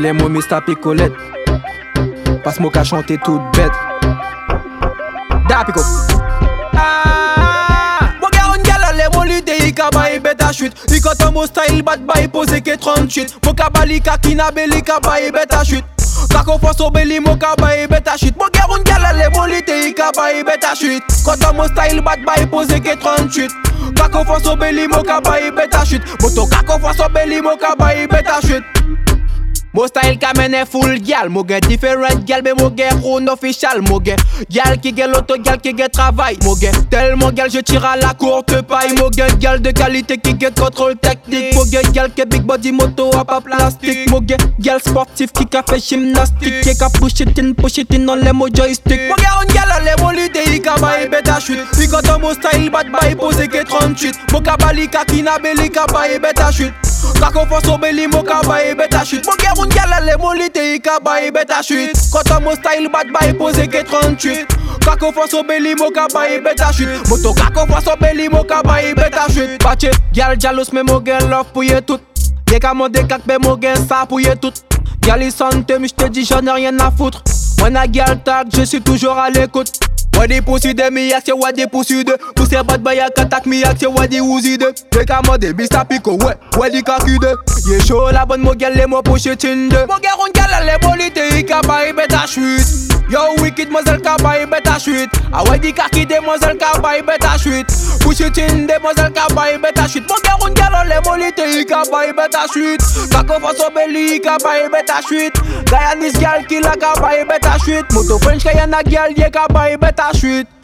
les mots Mr. Picolette. Passe-moi qu'à chanter toute bête. Da Pico. Kaba, il bête à chute. Il quand mon style, bad bye, posé que 38. Mon kabali, kakina, belli, kaba, il bête à chute. Kako faso belly mo kaba e beta shit Mo gère un gala le molite i kaba e beta shit Kota mo style bad by pose ke 38 Kako faso belly mo kaba e beta shit Moto kako faso belly mo kaba e beta shit Mo style kamene full gal, mo gen different gal, mais mo gen rune official, mo gen gal qui gen l'auto, gal qui gen travail, mo gen tellement gal je tire à la courte paille, mo gen gal de qualité qui gen contrôle technique, mo gen gal qui big body moto à pas plastique, mo gen gal sportif qui ka gymnastique, qui ka push it in, push it in dans les mo joystick, mo gen on gal les mo l'idée, i ka baille beta chute, i quand mo style bad bye posé que 38, mo ka bali ka belly ka baille beta chute. Kako faso belly mo ka chute. Mo gen un gala le molite i ka baye beta chute Kota mo style bad baye pose ke 38 Kako faso belly mo ka baye beta chute Moto kako faso belly mo ka beta chute Pache, gal jalous me mo love pou ye tout Ye ka mande kak be mo gen sa pou ye tout Gal i sante mi j'te dis j'en ai rien à foutre. Moi na gal tag je suis toujours à l'écoute Wadi pussy de mi yak se wadi pussy de Pussy bad boy yak attack mi yak se wadi woozy de Dès qu'à mode Mr. Pico ouais wadi kaki de Ye chaud la bonne mo gel les mo push it in de Mo gel on gel les bolite i ka baye beta chute Yo wicked mazel ka baye beta chute A wadi kaki de mazel ka baye beta chute Push it in de mazel ka baye beta chute Mo gel on gel les bolite i ka baye beta chute Kako faso belly i ka baye beta chute Gayanis gal ki la ka baye beta chute Moto French kaya na gal ye ka baye beta chute